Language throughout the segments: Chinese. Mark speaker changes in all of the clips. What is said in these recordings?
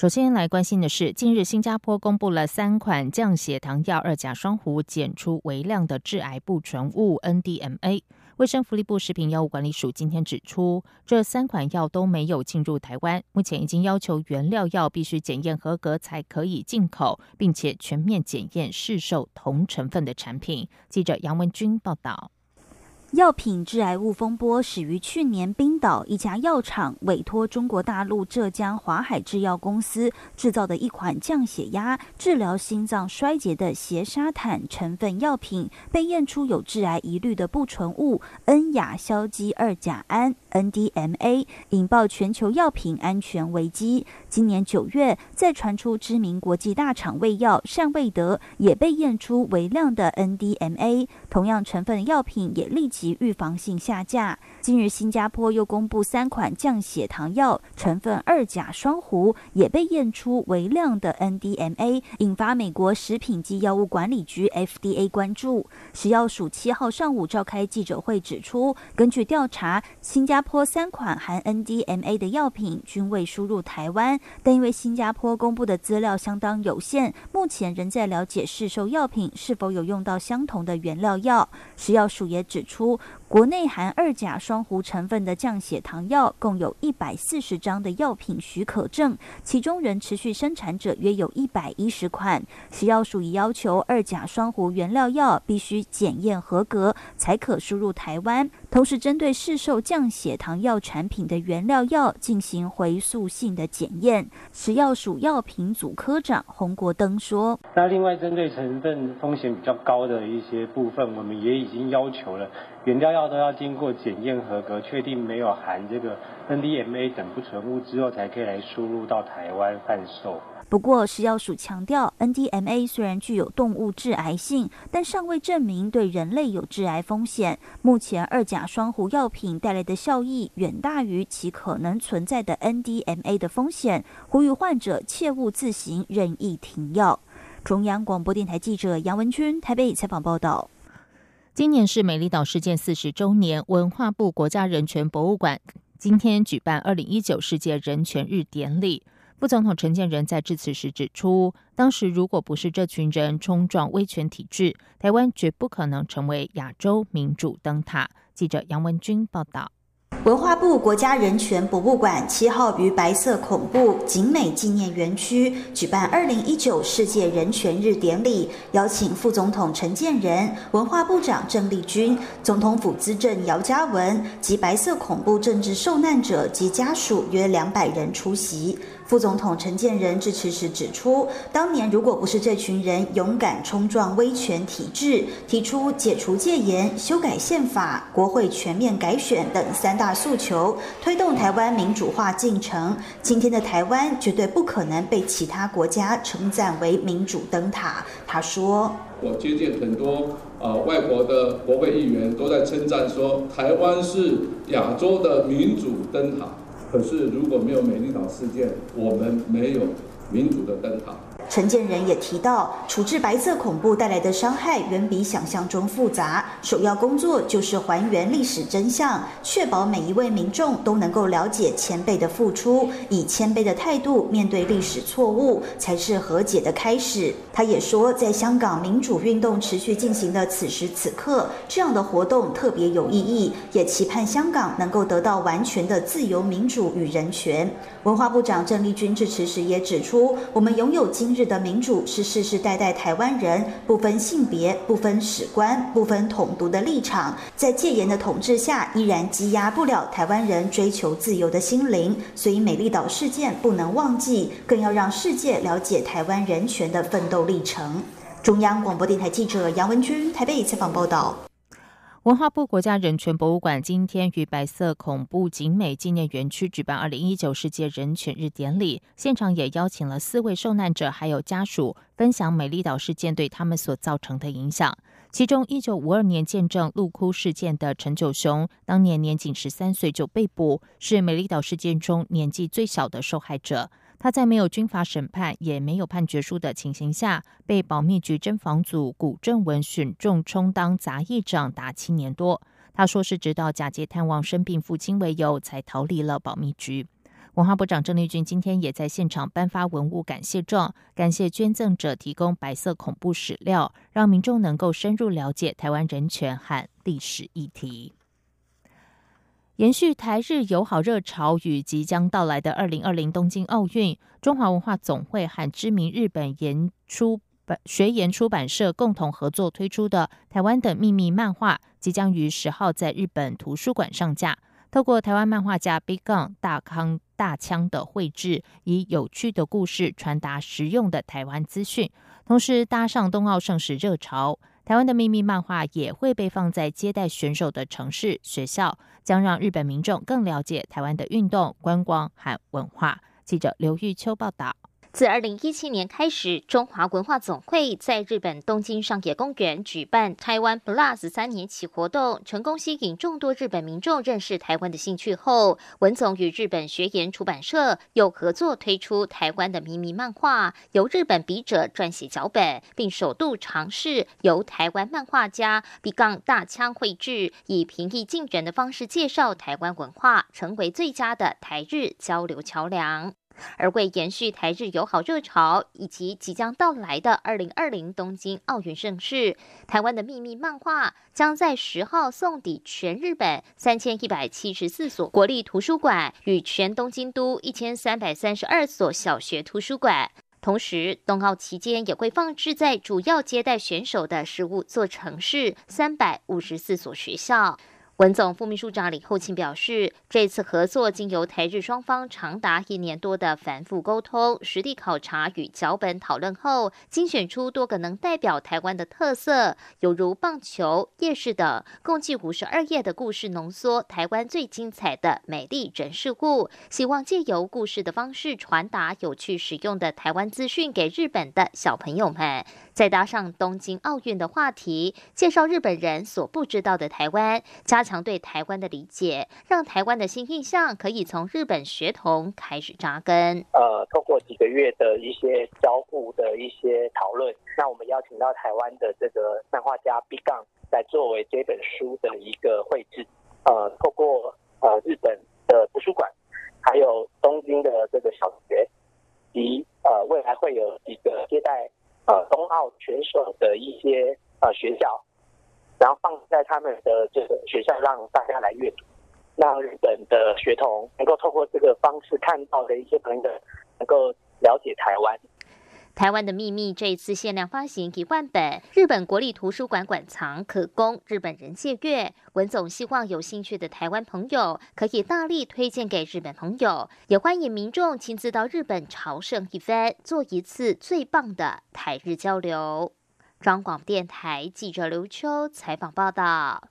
Speaker 1: 首先来关心的是，近日新加坡公布了三款降血糖药二甲双胍检出微量的致癌不纯物 NDMA。卫生福利部食品药物管理署今天指出，这三款药都没有进入台湾，目前已经要求原料药必须检验合格才可以进口，并且全面检验市售同成分的产品。记者杨文君报道。
Speaker 2: 药品致癌物风波始于去年，冰岛一家药厂委托中国大陆浙江华海制药公司制造的一款降血压、治疗心脏衰竭的缬沙坦成分药品，被验出有致癌疑虑的不纯物恩亚硝基二甲胺 （NDMA），引爆全球药品安全危机。今年九月，再传出知名国际大厂胃药善卫德也被验出微量的 NDMA，同样成分的药品也立即。及预防性下架。近日，新加坡又公布三款降血糖药，成分二甲双弧也被验出微量的 NDMA，引发美国食品及药物管理局 FDA 关注。食药署七号上午召开记者会，指出，根据调查，新加坡三款含 NDMA 的药品均未输入台湾，但因为新加坡公布的资料相当有限，目前仍在了解市售药品是否有用到相同的原料药。食药署也指出。书国内含二甲双弧成分的降血糖药共有一百四十张的药品许可证，其中仍持续生产者约有一百一十款。食药署已要求二甲双弧原料药必须检验合格，才可输入台湾。同时，针对市售降血糖药产品的原料药进行回溯性的检验。食药署药品组科长洪国登说：“
Speaker 3: 那另外，针对成分风险比较高的一些部分，我们也已经要求了。”原料药都要经过检验合格，确定没有含这个 NDMA 等不纯物之后，才可以来输入到台湾贩售。
Speaker 2: 不过，食药署强调，NDMA 虽然具有动物致癌性，但尚未证明对人类有致癌风险。目前，二甲双弧药品带来的效益远大于其可能存在的 NDMA 的风险，呼吁患者切勿自行任意停药。中央广播电台记者杨文君台北采访报道。
Speaker 1: 今年是美丽岛事件四十周年，文化部国家人权博物馆今天举办二零一九世界人权日典礼。副总统陈建仁在致辞时指出，当时如果不是这群人冲撞威权体制，台湾绝不可能成为亚洲民主灯塔。记者杨文君报道。
Speaker 2: 文化部国家人权博物馆七号于白色恐怖景美纪念园区举办二零一九世界人权日典礼，邀请副总统陈建仁、文化部长郑丽君、总统府资政姚嘉文及白色恐怖政治受难者及家属约两百人出席。副总统陈建仁致辞时指出，当年如果不是这群人勇敢冲撞威权体制，提出解除戒严、修改宪法、国会全面改选等三大诉求，推动台湾民主化进程，今天的台湾绝对不可能被其他国家称赞为民主灯塔。他说：“
Speaker 4: 我接见很多呃外国的国会议员，都在称赞说，台湾是亚洲的民主灯塔。”可是，如果没有美丽岛事件，我们没有民主的灯塔。
Speaker 2: 陈建仁也提到，处置白色恐怖带来的伤害远比想象中复杂。首要工作就是还原历史真相，确保每一位民众都能够了解前辈的付出，以谦卑的态度面对历史错误，才是和解的开始。他也说，在香港民主运动持续进行的此时此刻，这样的活动特别有意义，也期盼香港能够得到完全的自由、民主与人权。文化部长郑丽君致辞时也指出，我们拥有今日。的民主是世世代代台湾人不分性别、不分史观、不分统独的立场，在戒严的统治下，依然积压不了台湾人追求自由的心灵。所以，美丽岛事件不能忘记，更要让世界了解台湾人权的奋斗历程。中央广播电台记者杨文君台北采访报道。
Speaker 1: 文化部国家人权博物馆今天于白色恐怖景美纪念园区举办二零一九世界人权日典礼，现场也邀请了四位受难者还有家属，分享美丽岛事件对他们所造成的影响。其中，一九五二年见证陆窟事件的陈九雄，当年年仅十三岁就被捕，是美丽岛事件中年纪最小的受害者。他在没有军法审判，也没有判决书的情形下，被保密局侦防组古正文选中充当杂役长达七年多。他说是直到假借探望生病父亲为由，才逃离了保密局。文化部长郑丽君今天也在现场颁发文物感谢状，感谢捐赠者提供白色恐怖史料，让民众能够深入了解台湾人权和历史议题。延续台日友好热潮与即将到来的二零二零东京奥运，中华文化总会和知名日本研出版学研出版社共同合作推出的《台湾的秘密》漫画，即将于十号在日本图书馆上架。透过台湾漫画家 Big Gun 大康大枪的绘制，以有趣的故事传达实用的台湾资讯，同时搭上冬奥盛事热潮。台湾的秘密漫画也会被放在接待选手的城市、学校，将让日本民众更了解台湾的运动、观光和文化。记者刘玉秋报道。
Speaker 5: 自二零一七年开始，中华文化总会在日本东京上野公园举办台湾 Plus 三年期活动，成功吸引众多日本民众认识台湾的兴趣后，文总与日本学研出版社又合作推出台湾的秘密漫画，由日本笔者撰写脚本，并首度尝试由台湾漫画家 B 杠大枪绘制，以平易近人的方式介绍台湾文化，成为最佳的台日交流桥梁。而为延续台日友好热潮，以及即将到来的二零二零东京奥运盛事，台湾的秘密漫画将在十号送抵全日本三千一百七十四所国立图书馆与全东京都一千三百三十二所小学图书馆。同时，冬奥期间也会放置在主要接待选手的十五座城市三百五十四所学校。文总副秘书长李厚庆表示，这次合作经由台日双方长达一年多的反复沟通、实地考察与脚本讨论后，精选出多个能代表台湾的特色，犹如棒球、夜市等，共计五十二页的故事浓缩台湾最精彩的美丽人事物。希望借由故事的方式传达有趣实用的台湾资讯给日本的小朋友们。再搭上东京奥运的话题，介绍日本人所不知道的台湾，加强对台湾的理解，让台湾的新印象可以从日本学童开始扎根。
Speaker 6: 呃，透过几个月的一些交互的一些讨论，那我们邀请到台湾的这个漫画家 B 杠来作为这本书的一个绘制。呃，透过呃日本的图书馆，还有东京的这个小学，及呃未来会有几个接待。到全省的一些呃学校，然后放在他们的这个学校，让大家来阅读，让日本的学童能够透过这个方式看到的一些朋友，能够了解台湾。
Speaker 5: 台湾的秘密这一次限量发行一万本，日本国立图书馆馆藏，可供日本人借阅。文总希望有兴趣的台湾朋友可以大力推荐给日本朋友，也欢迎民众亲自到日本朝圣一番，做一次最棒的台日交流。中广电台记者刘秋采访报道。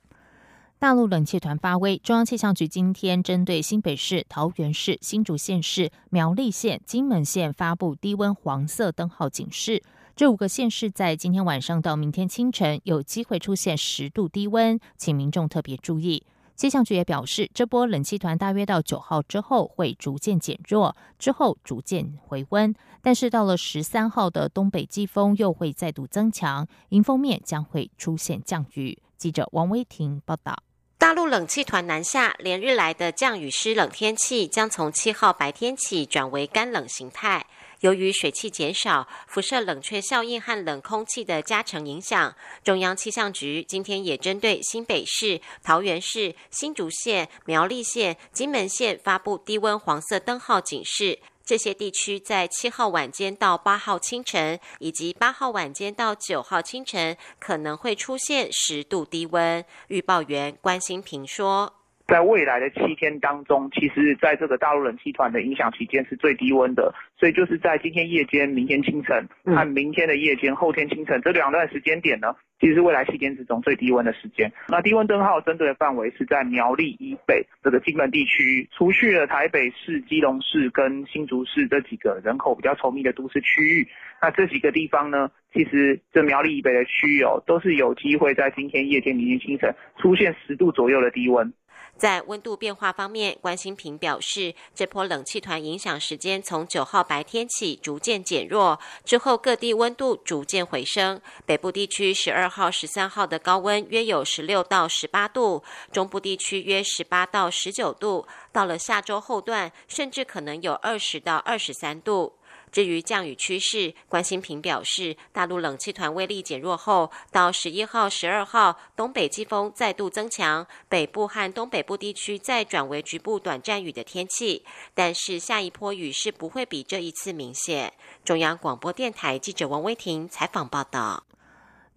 Speaker 1: 大陆冷气团发威，中央气象局今天针对新北市、桃园市、新竹县市、苗栗县、金门县发布低温黄色灯号警示。这五个县市在今天晚上到明天清晨有机会出现十度低温，请民众特别注意。气象局也表示，这波冷气团大约到九号之后会逐渐减弱，之后逐渐回温。但是到了十三号的东北季风又会再度增强，迎风面将会出现降雨。记者王威婷报道。
Speaker 7: 大陆冷气团南下，连日来的降雨湿冷天气将从七号白天起转为干冷形态。由于水汽减少，辐射冷却效应和冷空气的加成影响，中央气象局今天也针对新北市、桃园市、新竹县、苗栗县、金门县发布低温黄色灯号警示。这些地区在七号晚间到八号清晨，以及八号晚间到九号清晨，可能会出现十度低温。预报员关心平说。
Speaker 8: 在未来的七天当中，其实在这个大陆冷气团的影响期间是最低温的，所以就是在今天夜间、明天清晨和明天的夜间、后天清晨这两段时间点呢，其实是未来七天之中最低温的时间。那低温灯号针对的范围是在苗栗以北这个金门地区，除去了台北市、基隆市跟新竹市这几个人口比较稠密的都市区域，那这几个地方呢，其实这苗栗以北的区域哦，都是有机会在今天夜间、明天清晨出现十度左右的低温。
Speaker 7: 在温度变化方面，关心平表示，这波冷气团影响时间从九号白天起逐渐减弱，之后各地温度逐渐回升。北部地区十二号、十三号的高温约有十六到十八度，中部地区约十八到十九度，到了下周后段，甚至可能有二十到二十三度。至于降雨趋势，关心平表示，大陆冷气团威力减弱后，到十一号、十二号，东北季风再度增强，北部和东北部地区再转为局部短暂雨的天气。但是下一波雨势不会比这一次明显。中央广播电台记者王威婷采访报道。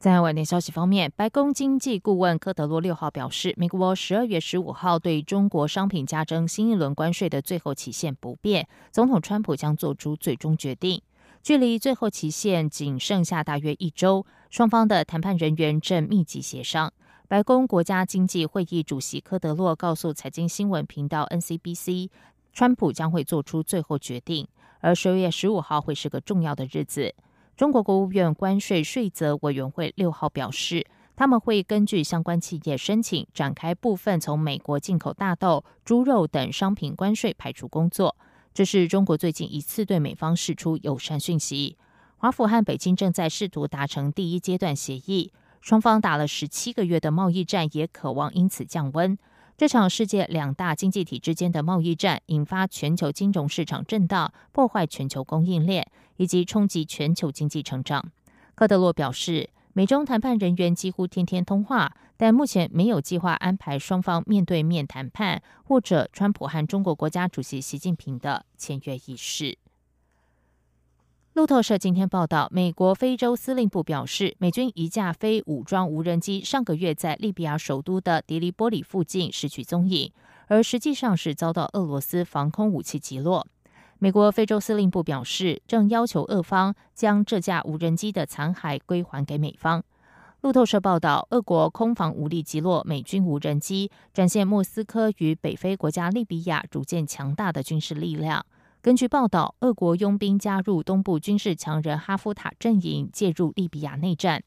Speaker 1: 在外电消息方面，白宫经济顾问科德洛六号表示，美国十二月十五号对中国商品加征新一轮关税的最后期限不变，总统川普将做出最终决定。距离最后期限仅剩下大约一周，双方的谈判人员正密集协商。白宫国家经济会议主席科德洛告诉财经新闻频道 NCBC，川普将会做出最后决定，而十二月十五号会是个重要的日子。中国国务院关税税则委员会六号表示，他们会根据相关企业申请，展开部分从美国进口大豆、猪肉等商品关税排除工作。这是中国最近一次对美方释出友善讯息。华府和北京正在试图达成第一阶段协议，双方打了十七个月的贸易战，也渴望因此降温。这场世界两大经济体之间的贸易战，引发全球金融市场震荡，破坏全球供应链，以及冲击全球经济成长。科德洛表示，美中谈判人员几乎天天通话，但目前没有计划安排双方面对面谈判，或者川普和中国国家主席习近平的签约仪式。路透社今天报道，美国非洲司令部表示，美军一架非武装无人机上个月在利比亚首都的迪利波里附近失去踪影，而实际上是遭到俄罗斯防空武器击落。美国非洲司令部表示，正要求俄方将这架无人机的残骸归还给美方。路透社报道，俄国空防武力击落美军无人机，展现莫斯科与北非国家利比亚逐渐强大的军事力量。根据报道，俄国佣兵加入东部军事强人哈夫塔阵营，介入利比亚内战。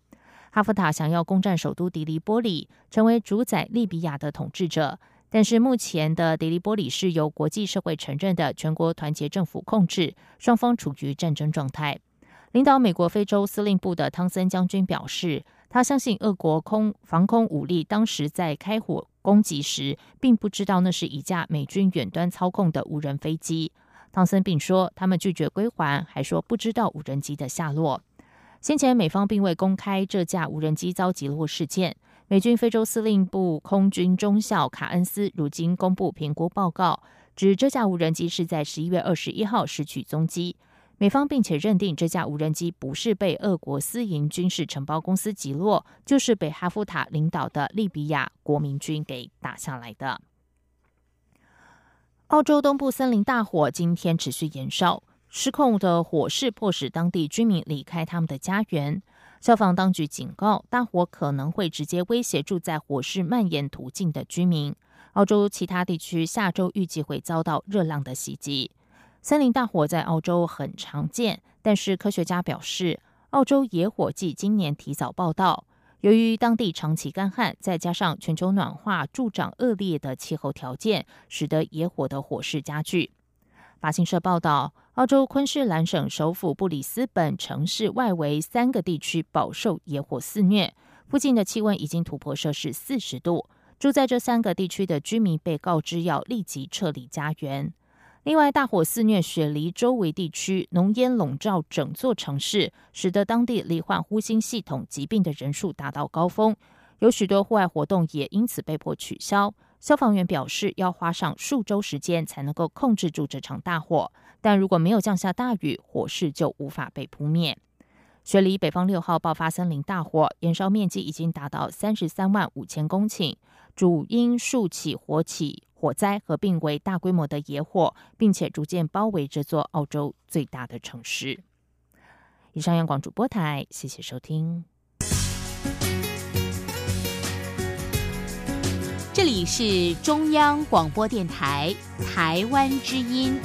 Speaker 1: 哈夫塔想要攻占首都迪利波里，成为主宰利比亚的统治者。但是目前的迪利波里是由国际社会承认的全国团结政府控制，双方处于战争状态。领导美国非洲司令部的汤森将军表示，他相信俄国空防空武力当时在开火攻击时，并不知道那是一架美军远端操控的无人飞机。汤森并说，他们拒绝归还，还说不知道无人机的下落。先前美方并未公开这架无人机遭击落事件。美军非洲司令部空军中校卡恩斯如今公布评估报告，指这架无人机是在十一月二十一号失去踪迹。美方并且认定这架无人机不是被俄国私营军事承包公司击落，就是被哈夫塔领导的利比亚国民军给打下来的。澳洲东部森林大火今天持续延烧，失控的火势迫使当地居民离开他们的家园。消防当局警告，大火可能会直接威胁住在火势蔓延途径的居民。澳洲其他地区下周预计会遭到热浪的袭击。森林大火在澳洲很常见，但是科学家表示，澳洲野火季今年提早报道。由于当地长期干旱，再加上全球暖化助长恶劣的气候条件，使得野火的火势加剧。法新社报道，澳洲昆士兰省首府布里斯本城市外围三个地区饱受野火肆虐，附近的气温已经突破摄氏四十度。住在这三个地区的居民被告知要立即撤离家园。另外，大火肆虐雪梨周围地区，浓烟笼罩整座城市，使得当地罹患呼吸系统疾病的人数达到高峰。有许多户外活动也因此被迫取消。消防员表示，要花上数周时间才能够控制住这场大火。但如果没有降下大雨，火势就无法被扑灭。雪梨北方六号爆发森林大火，燃烧面积已经达到三十三万五千公顷，主因数起火起。火灾合并为大规模的野火，并且逐渐包围这座澳洲最大的城市。以上，央广主播台，谢谢收听。
Speaker 9: 这里是中央广播电台台湾之音。